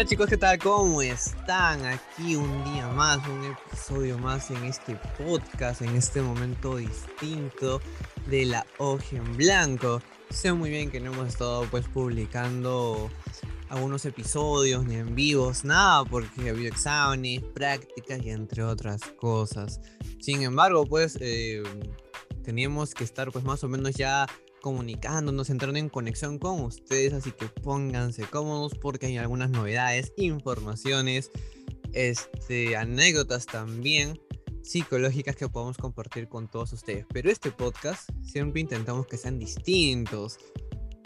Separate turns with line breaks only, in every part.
Hola chicos, ¿qué tal? ¿Cómo están? Aquí un día más, un episodio más en este podcast, en este momento distinto de la hoja en blanco. Sé muy bien que no hemos estado pues publicando algunos episodios ni en vivos, nada, porque había exámenes, prácticas y entre otras cosas. Sin embargo, pues eh, teníamos que estar pues más o menos ya comunicándonos, entrando en conexión con ustedes, así que pónganse cómodos porque hay algunas novedades, informaciones, este, anécdotas también psicológicas que podemos compartir con todos ustedes. Pero este podcast siempre intentamos que sean distintos.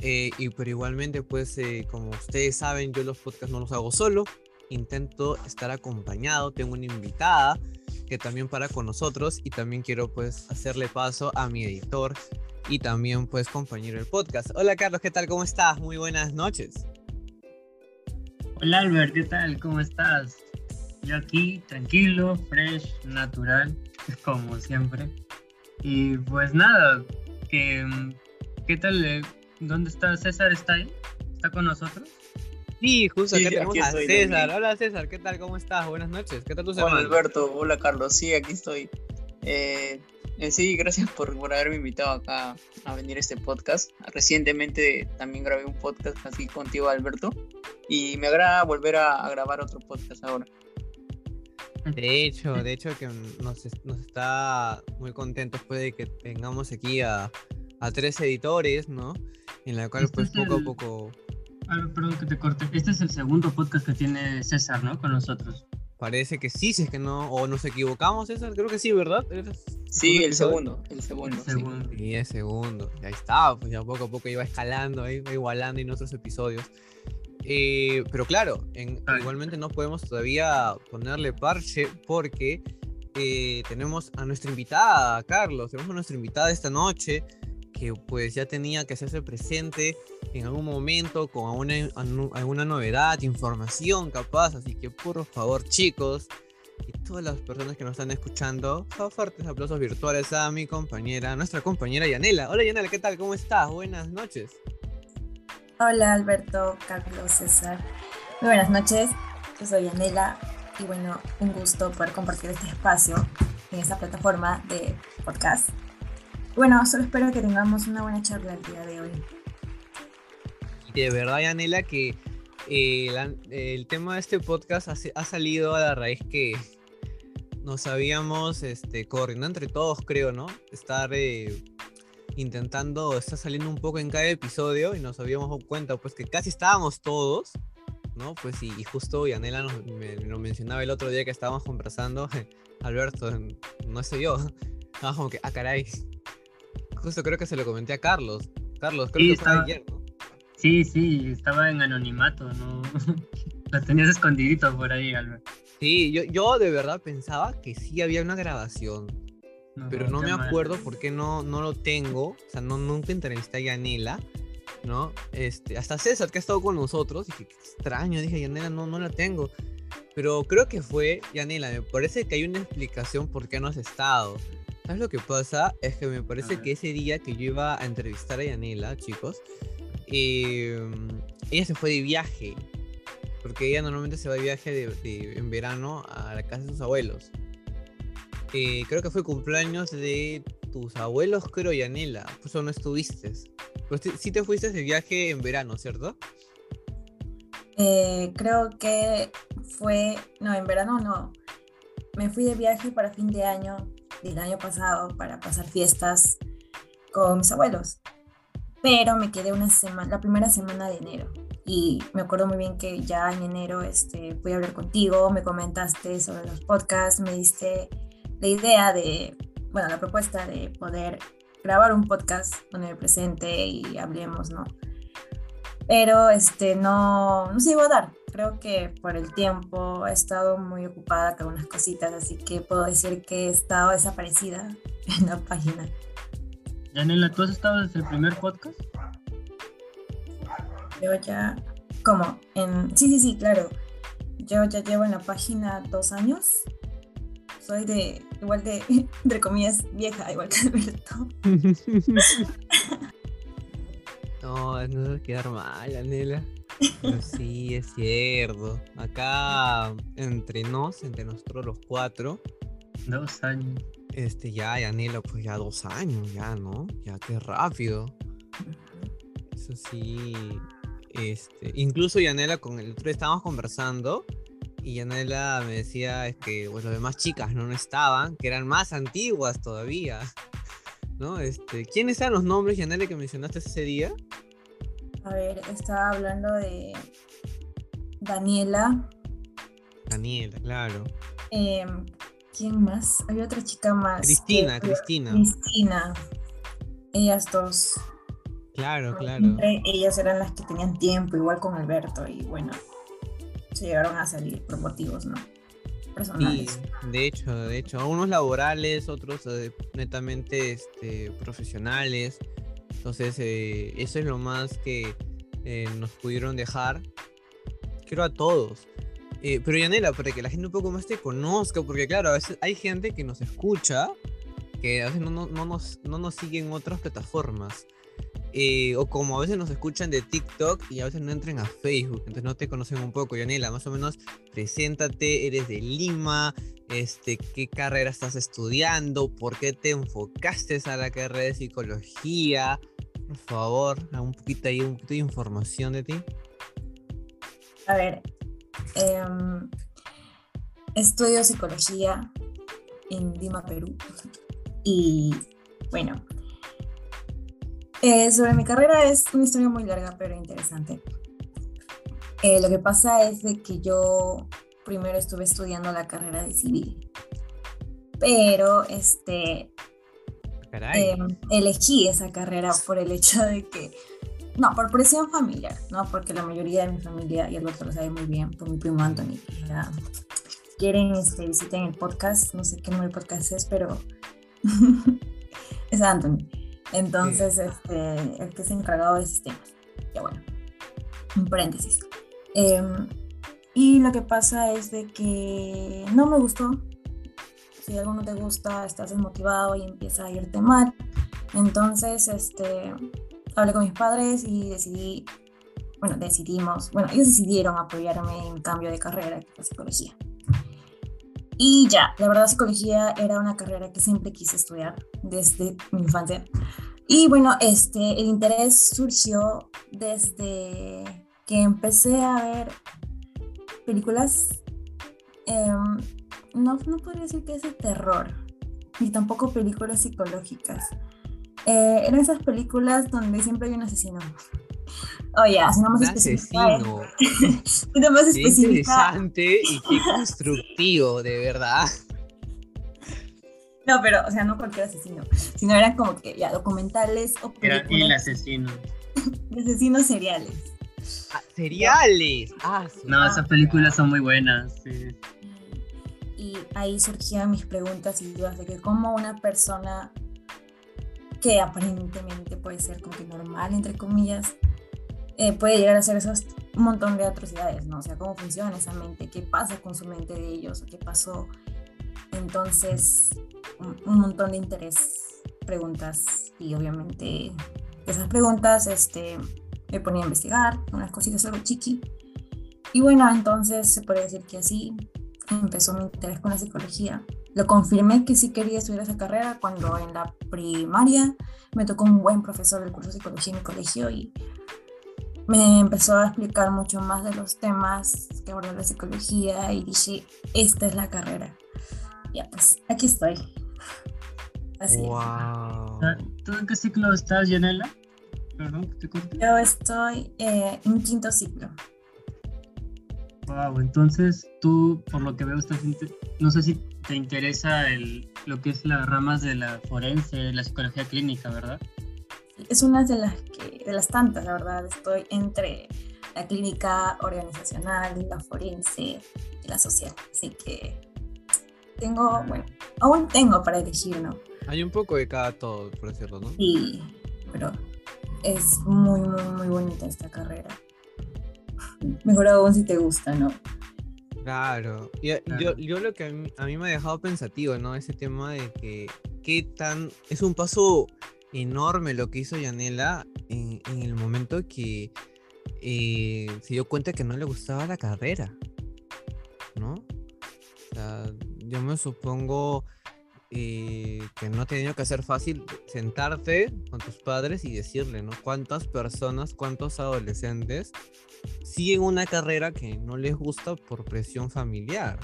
Eh, y pero igualmente, pues, eh, como ustedes saben, yo los podcasts no los hago solo. Intento estar acompañado. Tengo una invitada que también para con nosotros. Y también quiero, pues, hacerle paso a mi editor, y también pues compañero del podcast. Hola Carlos, ¿qué tal? ¿Cómo estás? Muy buenas noches.
Hola Albert, ¿qué tal? ¿Cómo estás? Yo aquí, tranquilo, fresh, natural, como siempre. Y pues nada, que, ¿qué tal? Eh, ¿Dónde está César? ¿Está ahí? ¿Está con nosotros?
Sí, justo acá tenemos a César. Hola César, ¿qué tal? ¿Cómo estás? Buenas noches. ¿Qué tal tu semana?
Hola Alberto, hola Carlos, sí, aquí estoy. Eh, eh, sí, gracias por, haberme invitado acá a venir a este podcast. Recientemente también grabé un podcast así contigo, Alberto, y me agrada volver a, grabar otro podcast ahora.
De hecho, de hecho que nos, está muy contentos pues, de que tengamos aquí a, tres editores, ¿no? En la cual este pues poco a poco...
perdón que te corte. Este es el segundo podcast que tiene César, ¿no? Con nosotros.
Parece que sí, si es que no, o nos equivocamos, César, creo que sí, ¿verdad?
Sí, el segundo, el segundo. El
segundo. Sí. el segundo. Ya estaba, pues ya poco a poco iba escalando, iba igualando en otros episodios. Eh, pero claro, igualmente no podemos todavía ponerle parche porque eh, tenemos a nuestra invitada, Carlos, tenemos a nuestra invitada esta noche que pues ya tenía que hacerse presente en algún momento con alguna, novedad, información capaz, así que por favor chicos, y todas las personas que nos están escuchando, fuertes aplausos virtuales a mi compañera, nuestra compañera Yanela. Hola Yanela, ¿qué tal? ¿Cómo estás? Buenas noches.
Hola Alberto, Carlos, César. Muy buenas noches, yo soy Yanela y bueno, un gusto poder compartir este espacio en esta plataforma de podcast. Bueno, solo espero que tengamos una buena charla el día de hoy.
De verdad, Yanela, que eh, el tema de este podcast ha, salido a la raíz que nos habíamos este, coordinado entre todos, creo, ¿no? Estar eh, intentando, está saliendo un poco en cada episodio y nos habíamos dado cuenta, pues que casi estábamos todos, ¿no? Pues y, justo Yanela nos me, lo mencionaba el otro día que estábamos conversando, Alberto, no sé yo, estábamos como que, ah, caray. Justo creo que se lo comenté a Carlos. Carlos, creo que fue ayer, ¿no?
Sí, sí, estaba en anonimato, ¿no? La tenías escondidito por ahí, Albert.
Sí, yo, yo de verdad pensaba que sí había una grabación. pero no me acuerdo por qué no, no lo tengo. O sea, no, nunca entrevisté a Yanela. ¿No? Este, hasta César, que ha estado con nosotros. Dije, qué extraño. Dije, Yanela, no, no la tengo. Pero creo que fue, Yanela, me parece que hay una explicación por qué no has estado. ¿Sabes lo que pasa? Es que me parece que ese día que yo iba a entrevistar a Yanela, chicos, Em, ella se fue de viaje, porque ella normalmente se va de viaje en verano a la casa de sus abuelos. Eh, creo que fue cumpleaños de tus abuelos, creo, Yanela. Pues no estuviste. Pues sí te fuiste de viaje en verano, ¿cierto?
Eh, creo que fue, no, en verano no. Me fui de viaje para fin de año, del año pasado, para pasar fiestas con mis abuelos pero me quedé una semana, la primera semana de enero. Y me acuerdo muy bien que ya en enero este, fui a hablar contigo, me comentaste sobre los podcasts, me diste la idea de, bueno, la propuesta de poder grabar un podcast donde me presente y hablemos, ¿no? Pero este, no, no se iba a dar. Creo que por el tiempo he estado muy ocupada con unas cositas, así que puedo decir que he estado desaparecida en la página.
Yanela, ¿tú has estado desde el primer podcast?
Yo ya, ¿cómo? En... Sí, sí, sí, claro. Yo ya llevo en la página dos años. Soy de, igual de, entre comillas, vieja, igual que Alberto.
no, no a quedar mal, Sí, es cierto. Acá entre nos, entre nosotros los cuatro.
Dos años.
Este, ya, Yanela, pues ya dos años, ya, ¿no? Ya qué rápido. Eso sí. Este, incluso Yanela con el otro estábamos conversando y Yanela me decía que pues, las demás chicas no, estaban, que eran más antiguas todavía. ¿No? Este, ¿quiénes eran los nombres, Yanela, que mencionaste ese día?
A ver, estaba hablando de Daniela.
Daniela, claro.
Em, ¿Quién más? Había otra chica más.
Cristina, Cristina.
Cristina. Ellas dos.
Claro, claro.
ellas eran las que tenían tiempo, igual con Alberto, y bueno, se llegaron a salir por motivos, ¿no? Personales.
Sí, de hecho, de hecho, unos laborales, otros eh, netamente este, profesionales. Entonces, eh, eso es lo más que eh, nos pudieron dejar. Creo a todos. Eh, pero Yanela, para que la gente un poco más te conozca, porque claro, a veces hay gente que nos escucha, que a veces no, no, no nos, no nos sigue en otras plataformas. o como a veces nos escuchan de TikTok y a veces no entran a Facebook, entonces no te conocen un poco. Yanela, más o menos, preséntate, eres de Lima, este, qué carrera estás estudiando, por qué te enfocaste a la carrera de psicología, por favor, un poquito ahí, un poquito de información de ti.
A ver, em, estudio psicología en Lima, Perú. Y bueno, eh, sobre mi carrera es una historia muy larga pero interesante. Eh, lo que pasa es de que yo primero estuve estudiando la carrera de civil, pero este, Em, elegí esa carrera por el hecho de que, no, por presión familiar, ¿no? Porque la mayoría de mi familia, y Alberto lo sabe muy bien, por mi primo Anthony, quieren, este, visiten el podcast, no sé qué número podcast es, pero es Anthony. Entonces, este, el que es encargado de sistemas. Ya bueno, un paréntesis. Em, y lo que pasa es de que no me gustó si algo no te gusta, estás desmotivado y empieza a irte mal. Entonces, este, hablé con mis padres y decidí, bueno, decidimos, bueno, ellos decidieron apoyarme en cambio de carrera, que fue psicología. Y ya, la verdad, psicología era una carrera que siempre quise estudiar desde mi infancia. Y bueno, este, el interés surgió desde que empecé a ver películas eh, no, no podría decir que es de terror, ni tampoco películas psicológicas. Eh, eran esas películas donde siempre hay un asesino. Oye, oh, así no más
Asesino.
no más
qué interesante y qué constructivo, de verdad.
No, pero, o sea, no cualquier asesino, sino eran como que ya documentales o
películas. Era el asesino.
asesinos seriales.
Ah, seriales. Ah,
no, esas películas son muy buenas. Sí
ahí surgían mis preguntas y dudas de que cómo una persona que aparentemente puede ser como que normal, entre comillas, eh, puede llegar a hacer esos montón de atrocidades, ¿no? O sea, cómo funciona esa mente, qué pasa con su mente de ellos, qué pasó. Entonces, un, montón de interés, preguntas y obviamente esas preguntas este, me ponía a investigar, unas cositas algo chiqui. Y bueno, entonces se puede decir que así empezó mi interés con la psicología. Lo confirmé que sí quería estudiar esa carrera cuando en la primaria me tocó un buen profesor del curso de psicología en mi colegio y me empezó a explicar mucho más de los temas que aborda la psicología y dije, esta es la carrera. Ya pues, aquí estoy. Así
wow.
¿Tú en qué ciclo estás, Yanela? Perdón, te
Yo estoy eh, en quinto ciclo.
Wow, entonces tú, por lo que veo, estás no sé si te interesa el, lo que es las ramas de la forense, la psicología clínica, ¿verdad?
Es una de las, que, de las tantas, la verdad. Estoy entre la clínica organizacional, la forense y la social. Así que tengo, bueno, aún tengo para elegir, ¿no?
Hay un poco de cada todo, por decirlo, ¿no?
Sí, pero es muy, muy, muy bonita esta carrera mejor aún si te gusta, ¿no?
Claro. Yo, yo, lo que a mí, me ha dejado pensativo, ¿no? Ese tema de que qué tan... Es un paso enorme lo que hizo Yanela en, el momento que eh, se dio cuenta que no le gustaba la carrera, ¿no? O sea, yo me supongo eh, que no ha tenido que ser fácil sentarte con tus padres y decirle, ¿no? ¿Cuántas personas, cuántos adolescentes siguen una carrera que no les gusta por presión familiar?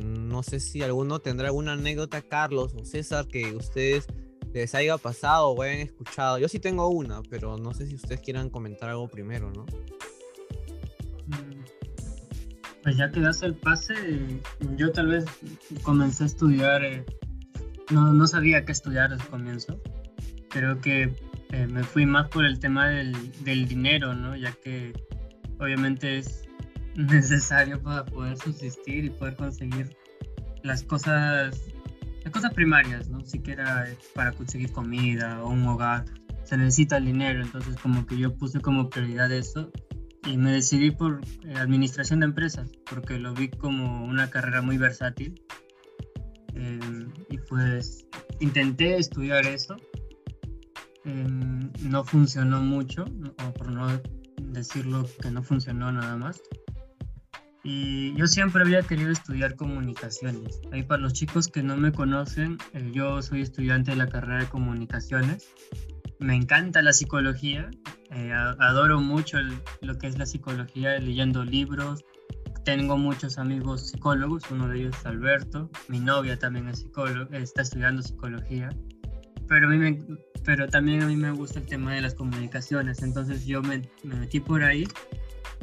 No sé si alguno tendrá alguna anécdota, Carlos o César, que ustedes les haya pasado o hayan escuchado. Yo sí tengo una, pero no sé si ustedes quieran comentar algo primero, ¿no?
Mm, pues ya que das el pase, yo tal vez comencé a estudiar, eh, no, no, sabía qué estudiar al comienzo. Creo que eh, me fui más por el tema del, del dinero, ¿no? Ya que obviamente es necesario para poder subsistir y poder conseguir las cosas las cosas primarias, ¿no? Siquiera para conseguir comida o un hogar, se necesita el dinero, entonces como que yo puse como prioridad eso y me decidí por eh, administración de empresas, porque lo vi como una carrera muy versátil. Em, y pues intenté estudiar eso. Em, no funcionó mucho, o por no decirlo que no funcionó nada más. Y yo siempre había querido estudiar comunicaciones. Ahí para los chicos que no me conocen, eh, yo soy estudiante de la carrera de comunicaciones. Me encanta la psicología, eh, adoro mucho lo que es la psicología, leyendo libros. Tengo muchos amigos psicólogos, uno de ellos es Alberto, mi novia también es psicólogo, está estudiando psicología. Pero, a mí me, pero también a mí me gusta el tema de las comunicaciones, entonces yo me, me metí por ahí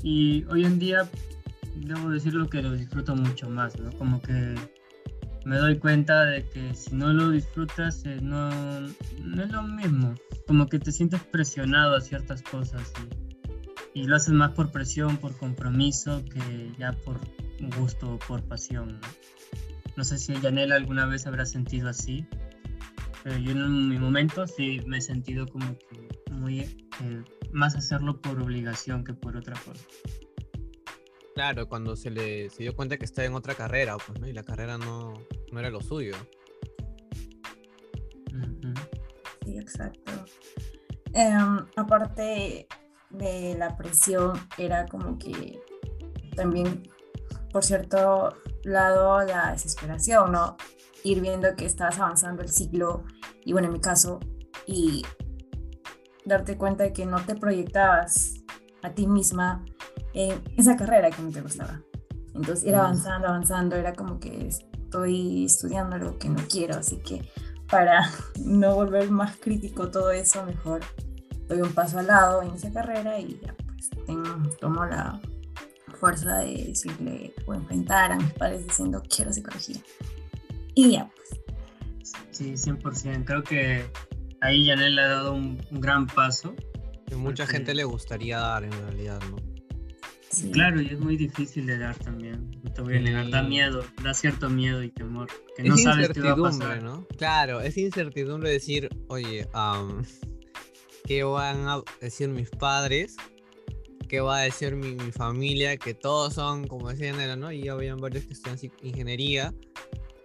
y hoy en día debo decirlo que lo disfruto mucho más, ¿no? Como que me doy cuenta de que si no lo disfrutas eh, no, no, es lo mismo, como que te sientes presionado a ciertas cosas y, y, lo haces más por presión, por compromiso, que ya por gusto o por pasión. ¿no? no sé si Yanela alguna vez habrá sentido así, pero yo en mi momento sí me he sentido como que muy eh, más hacerlo por obligación que por otra cosa.
Claro, cuando se le se dio cuenta que estaba en otra carrera, pues, ¿no? Y la carrera no, no era lo suyo.
Sí, exacto. Em, aparte de la presión, era como que también, por cierto lado, la desesperación, ¿no? Ir viendo que estabas avanzando el ciclo, y bueno, en mi caso, y darte cuenta de que no te proyectabas a ti misma en esa carrera que no te gustaba. Entonces ir avanzando, avanzando, era como que estoy estudiando algo que no quiero, así que para no volver más crítico todo eso, mejor doy un paso al lado en esa carrera y ya pues tengo, tomo la fuerza de decirle o enfrentar a mis padres diciendo quiero psicología. Y ya pues.
Sí, 100%. Creo que ahí Janel le ha dado un, un gran paso.
Que mucha gente le gustaría dar en realidad, ¿no?
Claro, y es muy difícil de dar también. No te voy a negar, da miedo, da cierto miedo y temor. Que no sabes qué va a pasar. ¿no?
Claro, es incertidumbre decir, oye, ¿qué van a decir mis padres? ¿Qué va a decir mi, familia? Que todos son, como decían, ¿no? Y ya habían varios que estudian ingeniería,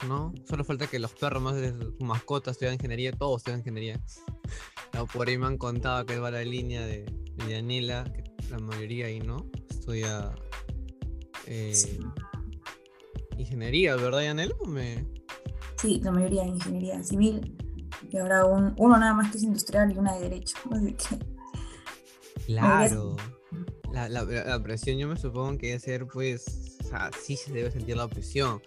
¿no? Solo falta que los perros más de sus mascotas estudian ingeniería, todos estudian ingeniería. por ahí me han contado que va la línea de, de que la mayoría ahí, ¿no? estudia eh, ingeniería, ¿verdad, Yanel? Me...
Sí, la mayoría de ingeniería civil. Y ahora un, uno nada más que es industrial y una de derecho.
Claro. La, la, presión yo me supongo que debe ser, pues, o sea, sí se debe sentir la presión.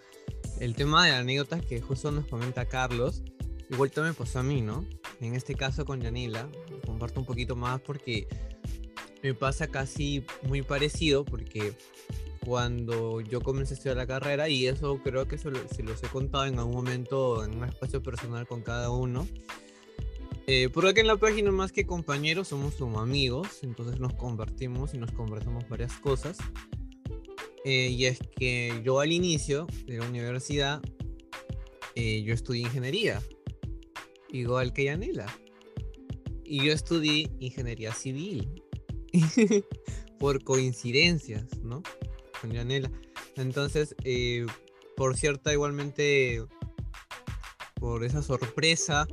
El tema de anécdotas que justo nos comenta Carlos, igual también pasó a mí, ¿no? En este caso con Yanila, comparto un poquito más porque me pasa casi muy parecido porque cuando yo comencé a estudiar la carrera, y eso creo que se, los he contado en algún momento en un espacio personal con cada uno, eh, por en la página más que compañeros somos como amigos, entonces nos convertimos y nos conversamos varias cosas. Eh, y es que yo al inicio de la universidad, eh, yo estudié ingeniería, igual que Yanela. Y yo estudié ingeniería civil. por coincidencias, ¿no? Con Yanela. Entonces, eh, por cierta, igualmente, por esa sorpresa,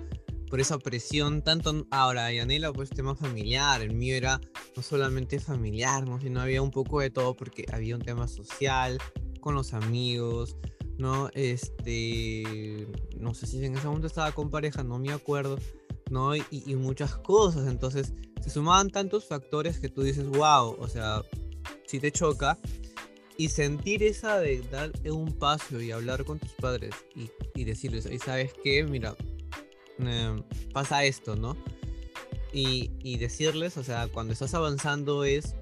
por esa presión, tanto ahora Yanela, pues tema familiar, el mío era no solamente familiar, ¿no? sino había un poco de todo porque había un tema social, con los amigos, ¿no? Este, no sé si en ese momento estaba con pareja, no me acuerdo, ¿no? Y, muchas cosas, entonces se sumaban tantos factores que tú dices, wow, o sea, si te choca, y sentir esa de dar un paso y hablar con tus padres y, y decirles, y sabes qué, mira, em, pasa esto, ¿no? Y, y, decirles, o sea, cuando estás avanzando es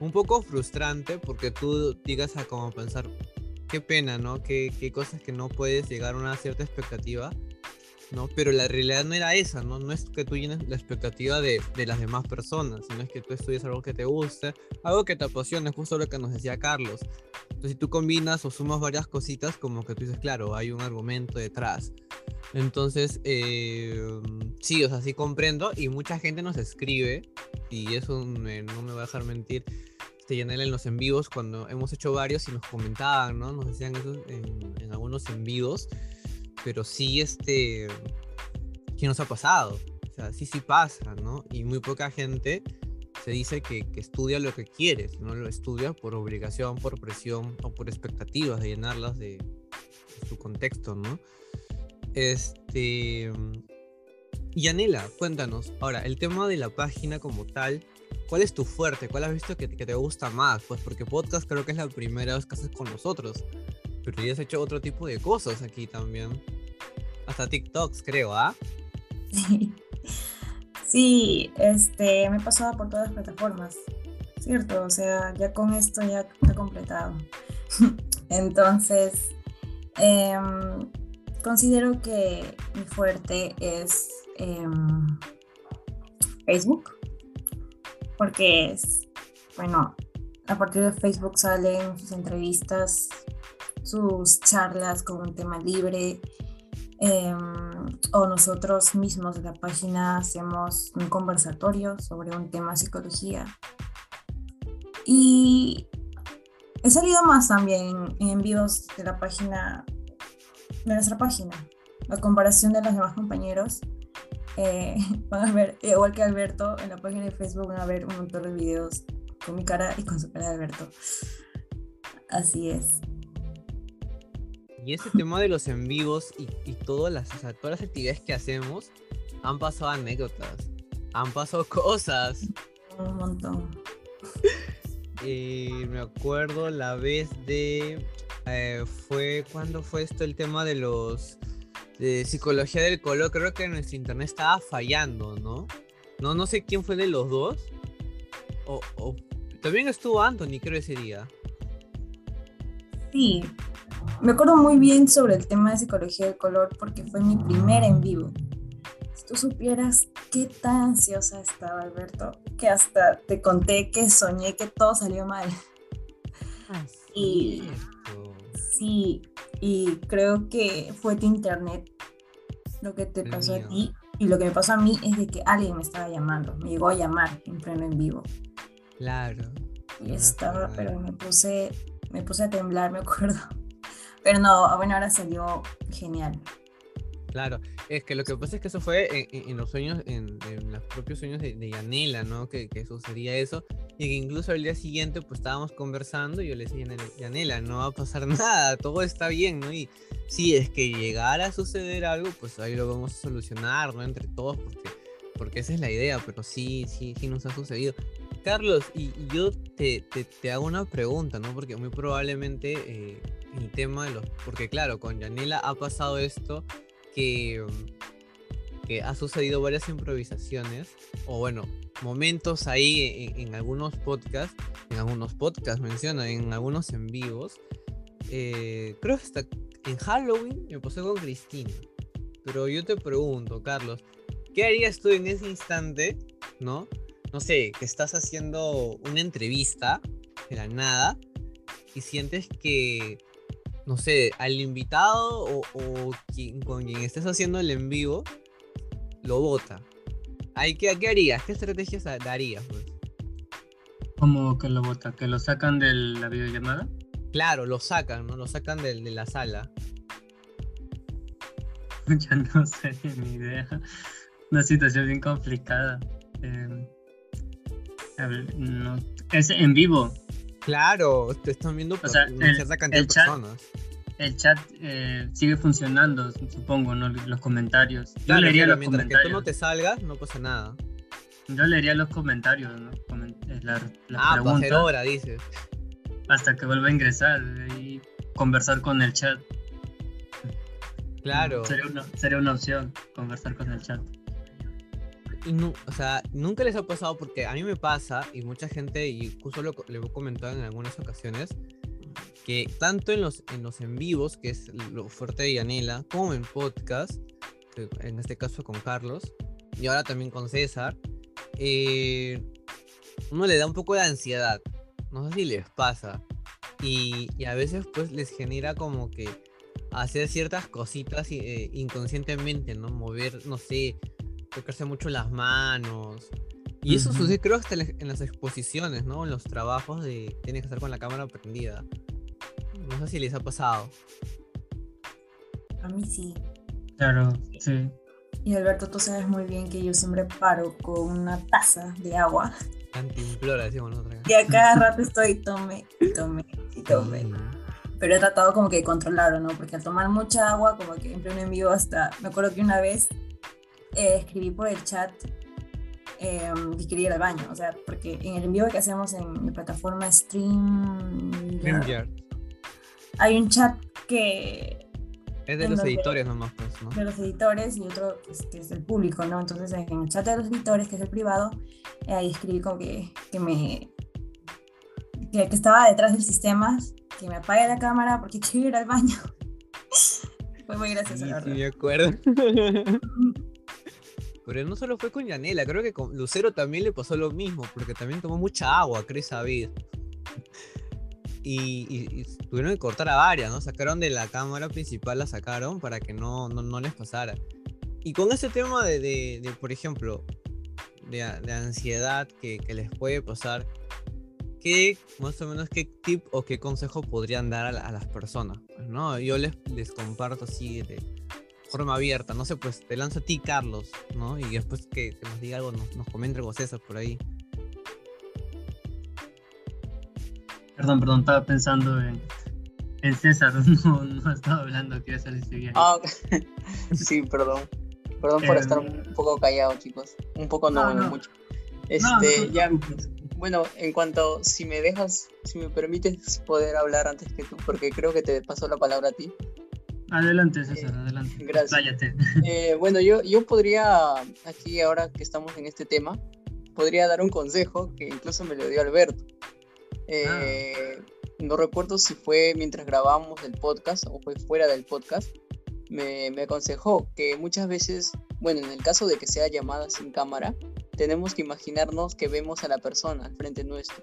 un poco frustrante porque tú digas a como pensar, qué pena, ¿no? Qué, qué cosas que no puedes llegar a una cierta expectativa ¿no? Pero la realidad no era esa, ¿no? No es que tú llenes la expectativa de, de, las demás personas, sino es que tú estudies algo que te guste, algo que te apasione, justo lo que nos decía Carlos. Entonces, si tú combinas o sumas varias cositas, como que tú dices, claro, hay un argumento detrás. Entonces, eh, sí, o sea, sí comprendo y mucha gente nos escribe, y eso me, no me va a dejar mentir, este, Yanela en los en vivos, cuando hemos hecho varios y nos comentaban, ¿no? Nos decían eso en, en algunos en vivos pero sí, este, ¿qué nos ha pasado? O sea, sí, sí pasa, ¿no? Y muy poca gente se dice que, estudia lo que quiere, no lo estudia por obligación, por presión o por expectativas de llenarlas de, su contexto, ¿no? Este. Y Anela, cuéntanos, ahora, el tema de la página como tal, ¿cuál es tu fuerte? ¿Cuál has visto que, que te gusta más? Pues porque podcast creo que es la primera vez que haces con nosotros. Pero ya has hecho otro tipo de cosas aquí también. Hasta TikToks, creo, ¿ah?
Sí. Sí, este, me he pasado por todas las plataformas, ¿cierto? O sea, ya con esto ya está completado. Entonces, eh, considero que mi fuerte es eh, Facebook, porque es, bueno, a partir de Facebook salen sus entrevistas sus charlas con un tema libre eh, o nosotros mismos de la página hacemos un conversatorio sobre un tema psicología. Y he salido más también en envíos de la página, de nuestra página, a comparación de los demás compañeros. Eh, van a ver, igual que Alberto, en la página de Facebook van a ver un montón de videos con mi cara y con su cara Alberto. Así es.
Y ese tema de los en vivos y, y todas, las, o sea, todas las actividades que hacemos, han pasado anécdotas, han pasado cosas.
Un montón.
Eh, me acuerdo la vez de... Eh, fue cuando fue esto el tema de los... De psicología del color, creo que nuestro internet estaba fallando, ¿no? No, no sé quién fue de los dos. O, o también estuvo Anthony, creo, ese día.
Sí, me acuerdo muy bien sobre el tema de psicología del color porque fue mi primer en vivo. Si tú supieras qué tan ansiosa estaba, Alberto, que hasta te conté que soñé que todo salió mal.
Ah,
Y sí, y creo que fue tu internet lo que te
El
pasó
mío.
a ti. Y lo que me pasó a mí es de que alguien me estaba llamando, me llegó a llamar en pleno en vivo.
Claro.
Y estaba, pero me puse, me puse a temblar, me acuerdo. Pero no, bueno, ahora salió genial.
Claro, es que lo que pasa es que eso fue en, en- los sueños, en, en los propios sueños de, de Yanela, ¿no? Que, que sucedía eso. Y que incluso al día siguiente, pues estábamos conversando y yo le decía, "Yanela- Yanela, no va a pasar nada, todo está bien, ¿no? Y si es que llegara a suceder algo, pues ahí lo vamos a solucionar, ¿no? Entre todos, porque, porque esa es la idea, pero sí, sí, sí nos ha sucedido. Carlos, y, y yo te, te, te hago una pregunta, ¿no? Porque muy probablemente eh, el tema de los... Porque claro, con Yanela ha pasado esto que, que ha sucedido varias improvisaciones, o bueno, momentos ahí en, algunos podcasts, en algunos podcasts menciona, en algunos en vivos. eh, creo que hasta en Halloween me pasé con Cristina. Pero yo te pregunto, Carlos, ¿qué harías tú en ese instante, no? No sé, que estás haciendo una entrevista de la nada y sientes que, no sé, al invitado o, o quien, con quien estés haciendo el en vivo, lo vota. Ay, ¿qué, ¿Qué harías? ¿Qué estrategias da- darías? pues?
Como que lo vota, que lo sacan de la videollamada.
Claro, lo sacan, ¿no? Lo sacan de, la sala.
ya no sé ni idea. Una situación bien complicada. Eh, no, es en vivo.
Claro, te están viendo por
O sea,
una
el-
cierta cantidad de
chat-
personas.
El chat eh, sigue funcionando, supongo, ¿no? Los comentarios. Yo
Claro,
leería
claro,
los
mientras que tú
comentarios.
no te salgas, no pasa nada.
Yo leería los comentarios, ¿no? Eh, la-
ah, para hacer hora, dices.
hasta que vuelva a ingresar y conversar con el chat.
Claro.
Sería una, sería una opción, conversar con el chat.
Nu- o sea, nunca les ha pasado porque a mí me pasa y mucha gente, y justo lo, he comentado en algunas ocasiones, que tanto en los, en los en vivos, que es lo fuerte de Yanela, como en podcast, que en este caso con Carlos, y ahora también con César, eh, uno le da un poco de ansiedad. No sé si les pasa. Y, y a veces pues les genera como que hacer ciertas cositas eh, inconscientemente, ¿no? Mover, no sé, tocarse mucho las manos. Y eso
Ujú.
sucede creo hasta en las- en las exposiciones, ¿no? En los trabajos de tienes que estar con la cámara prendida. No sé si les ha pasado.
A mí sí.
Claro, sí.
Y Alberto, tú sabes muy bien que yo siempre paro con una taza de agua.
Cantimplora, decimos nosotros acá.
Y a cada rato estoy tome, y tome, y tome. Pero he tratado como que de controlarlo, ¿no? Porque al tomar mucha agua, como que en pleno en vivo hasta... Me acuerdo que una vez eh, escribí por el chat eh, que quería ir al baño. O sea, porque en el en vivo que hacemos en mi plataforma Stream...
StreamYard.
Hay un chat que
Es de los editores nomás, pues, ¿no?
de los editores y otro pues, que es el público, ¿no? Entonces en el chat de los editores, que es el privado, eh, ahí escribí como que, que me... Que, que estaba detrás del sistema, que me apague la cámara porque quiero ir al baño. Fue muy gracioso,
Sí,
la
sí, me acuerdo. Pero no solo fue con Yanela, creo que con Lucero también le pasó lo mismo, porque también tomó mucha agua, creo saber. Y, y- y tuvieron que cortar a varias, ¿no? Sacaron de la cámara principal, la sacaron para que no, no, no les pasara. Y con ese tema de, de- de, por ejemplo, de, de ansiedad que, que les puede pasar, ¿qué más o menos qué tip o qué consejo podrían dar a, la- a las personas? ¿no? Yo les, les comparto así de forma abierta, no sé, pues te lanzo a ti, Carlos, ¿no? Y después que, que nos diga algo, nos, nos comente algo César por ahí.
Perdón, perdón, estaba pensando en, en César, no, no estaba hablando, quería salir bien.
Ah, ok. sí, perdón. Perdón por
Eh,
estar un poco callado, chicos. Un poco no,
No,
bueno,
no.
mucho.
No,
Este,
no
ya, bueno, en cuanto, si me dejas, si me permites poder hablar antes que tú, porque creo que te pasó la palabra a ti.
Adelante, César, adelante.
gracias. Eh, bueno, yo, yo podría, aquí ahora que estamos en este tema, podría dar un consejo que incluso me lo dio Alberto. Eh, No recuerdo si fue mientras grabábamos el podcast o fue fuera del podcast. Me, me aconsejó que muchas veces, bueno, en el caso de que sea llamada sin cámara, tenemos que imaginarnos que vemos a la persona al frente nuestro.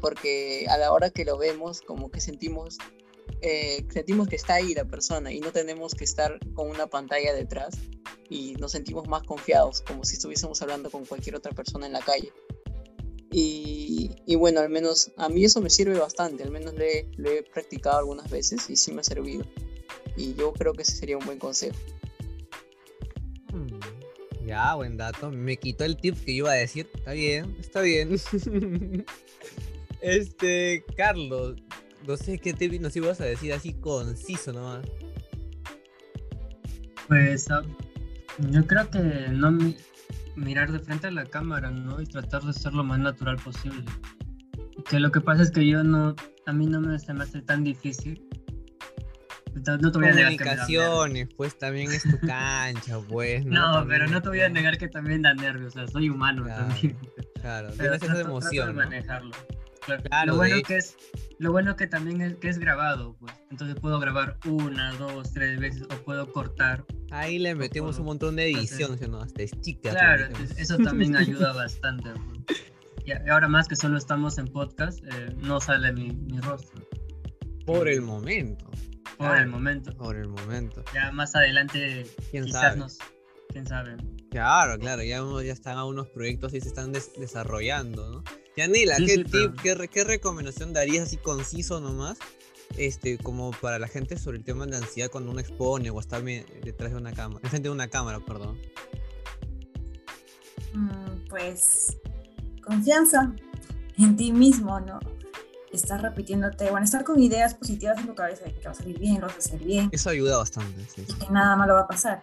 Porque a la hora que lo vemos, como que sentimos eh, sentimos que está ahí la persona y no tenemos que estar con una pantalla detrás y nos sentimos más confiados, como si estuviésemos hablando con cualquier otra persona en la calle. Y, y bueno, al menos a mí eso me sirve bastante, al menos lo he, lo he practicado algunas veces y sí me ha servido. Y yo creo que ese sería un buen consejo.
Mm, Ya, buen dato. Me quitó el tip que iba a decir. Está bien, está bien. este, Carlos, no sé qué tip nos ibas a decir así conciso nomás.
Pues ah, yo creo que no mi- mirar de frente a la cámara, ¿no? Y tratar de ser lo más natural posible. Que lo que pasa es que yo no, a mí no me, se me hace tan difícil. No no te voy a negar que.
Comunicaciones, pues también es tu cancha, pues. No,
No, pero no te voy a negar que también da nervios, o sea, soy humano
Claro,
también.
Claro,
Pero
tienes esa emoción.
de manejarlo. Claro,
Claro,
lo bueno
de
que es lo bueno que también es que es grabado, pues. Entonces puedo grabar una, dos, tres veces o puedo cortar.
Ahí le metemos
puedo.
un montón de
Entonces-
edición, ¿sí o ¿no? Hasta stickers.
Claro, entonces eso también ayuda bastante. pues. Y ahora más que solo estamos en podcast, eh, no sale mi, mi rostro
Por el momento.
por
Claro,
el momento.
Por el momento.
Ya más adelante
¿Quién
quizás
sabe?
nos, quién sabe.
Claro, claro, ya, ya están algunos proyectos y se están des- desarrollando, ¿no? Yanila,
Sí,
¿qué
sí,
tip,
pero-
qué, re- qué recomendación darías así conciso nomás? Este, como para la gente sobre el tema de ansiedad cuando uno expone o está me- detrás de una cámara, enfrente de una cámara, perdón.
Mm, Pues confianza en ti mismo, ¿no? Estar repitiéndote, bueno, estar con ideas positivas en tu cabeza de que va a salir bien, lo vas a hacer bien.
Eso ayuda bastante, sí.
Y que nada malo va a pasar.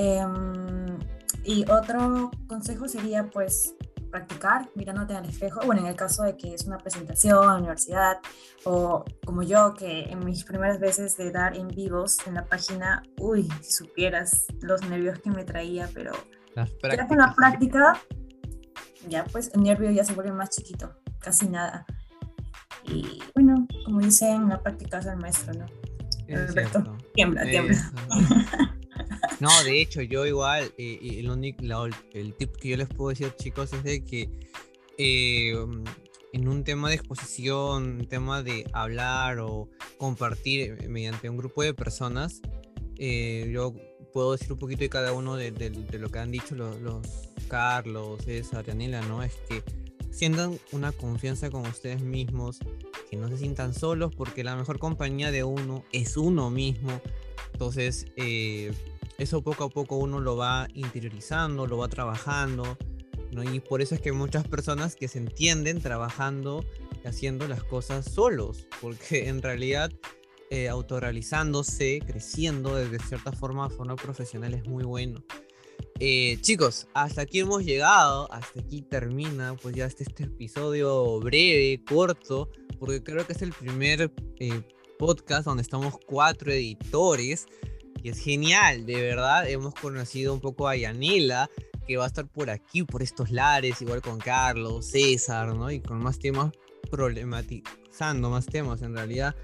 Em, y otro consejo sería, pues, practicar mirándote al espejo. Bueno, en el caso de que es una presentación en la universidad o como yo, que en mis primeras veces de dar en vivos en la página, uy, si supieras los nervios que me traía, pero ya con la práctica, ya pues el nervio ya se vuelve más chiquito, casi nada. Y bueno, como dicen, la práctica es el maestro, ¿no? Perfecto. Tiembla, tiembla.
No, de hecho, yo igual, eh, el, único, el tip que yo les puedo decir, chicos, es de que eh, en un tema de exposición, un tema de hablar o compartir mediante un grupo de personas, eh, yo puedo decir un poquito de cada uno de, lo que han dicho los, Carlos, César, Yanela, ¿no? Es que sientan una confianza con ustedes mismos, que no se sientan solos, porque la mejor compañía de uno es uno mismo. Entonces, eh, eso poco a poco uno lo va interiorizando, lo va trabajando. Y por eso es que muchas personas que se entienden trabajando y haciendo las cosas solos, porque en realidad eh, autorrealizándose, creciendo de cierta forma, forma profesional es muy bueno. Eh, chicos, hasta aquí hemos llegado, hasta aquí termina pues ya este, este episodio breve, corto, porque creo que es el primer eh, podcast donde estamos cuatro editores y es genial, de verdad. Hemos conocido un poco a Yanela, que va a estar por aquí, por estos lares, igual con Carlos, César, ¿no? Y con más temas problematizando, más temas en realidad.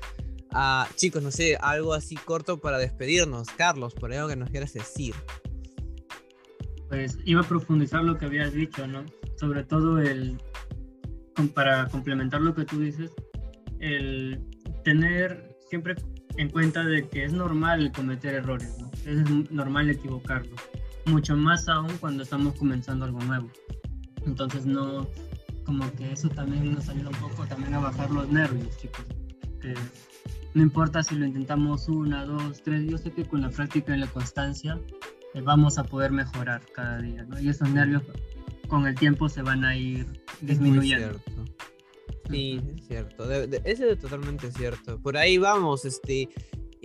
Ah, chicos, no sé, algo así corto para despedirnos. Carlos, por algo que nos quieras decir.
Pues iba a profundizar lo que habías dicho, ¿no? Sobre todo el, para complementar lo que tú dices, el tener siempre en cuenta de que es normal cometer errores, ¿no? es normal equivocarlo, mucho más aún cuando estamos comenzando algo nuevo. Entonces no, como que eso también nos ayuda un poco también a bajar los nervios, chicos. no importa si lo intentamos una, dos, tres, yo sé que con la práctica y la constancia eh, vamos a poder mejorar cada día, ¿no? Y esos nervios con el tiempo se van a ir disminuyendo.
Sí, es cierto. eso es totalmente cierto. Por ahí vamos, este.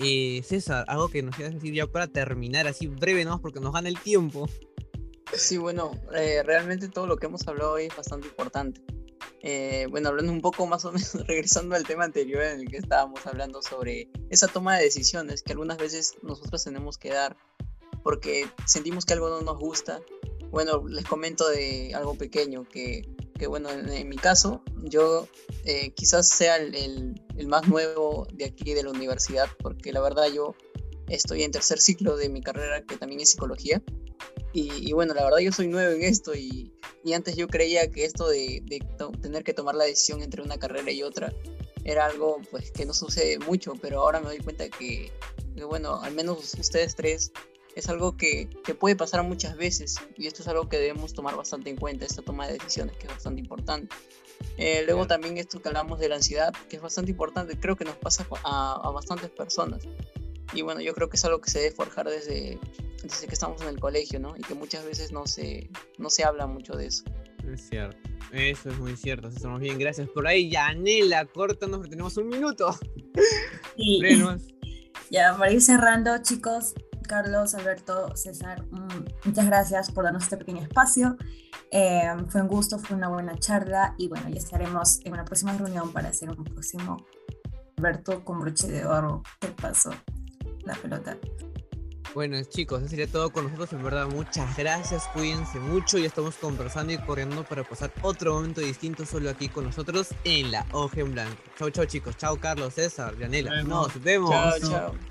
Eh, César, algo que nos quieras decir ya para terminar, así breve, ¿no? Porque nos gana el tiempo.
Sí, bueno, eh, realmente todo lo que hemos hablado hoy es bastante importante. Eh, bueno, hablando un poco más o menos, regresando al tema anterior en el que estábamos hablando sobre esa toma de decisiones que algunas veces nosotros tenemos que dar porque sentimos que algo no nos gusta. Bueno, les comento de algo pequeño que que bueno, en, mi caso, yo eh, quizás sea el, el, más nuevo de aquí de la universidad, porque la verdad yo estoy en tercer ciclo de mi carrera, que también es psicología. Y, bueno, la verdad yo soy nuevo en esto y, y antes yo creía que esto de, de tener que tomar la decisión entre una carrera y otra era algo pues que no sucede mucho, pero ahora me doy cuenta que, que bueno, al menos ustedes tres es algo que, que, puede pasar muchas veces y esto es algo que debemos tomar bastante en cuenta, esta toma de decisiones que es bastante importante. Eh, luego también esto que hablamos de la ansiedad, que es bastante importante, creo que nos pasa a, a, bastantes personas. Y bueno, yo creo que es algo que se debe forjar desde, desde que estamos en el colegio, ¿no? Y que muchas veces no se, no se habla mucho de eso.
Es cierto, eso es muy cierto, estamos bien, gracias por ahí. Yanela, córtanos tenemos un minuto.
Sí. Ya, para ir cerrando, chicos, Carlos, Alberto, César, mm, muchas gracias por darnos este pequeño espacio. Eh, fue un gusto, fue una buena charla y bueno, ya estaremos en una próxima reunión para hacer un próximo Alberto con broche de oro. Te paso la pelota.
Bueno chicos, eso sería todo con nosotros. En verdad, muchas gracias. Cuídense mucho. Ya estamos conversando y corriendo para pasar otro momento distinto solo aquí con nosotros en la hoja en blanco. Chau, chau chicos. Chau Carlos, César, Yanela. Nos vemos.
Chao, chao.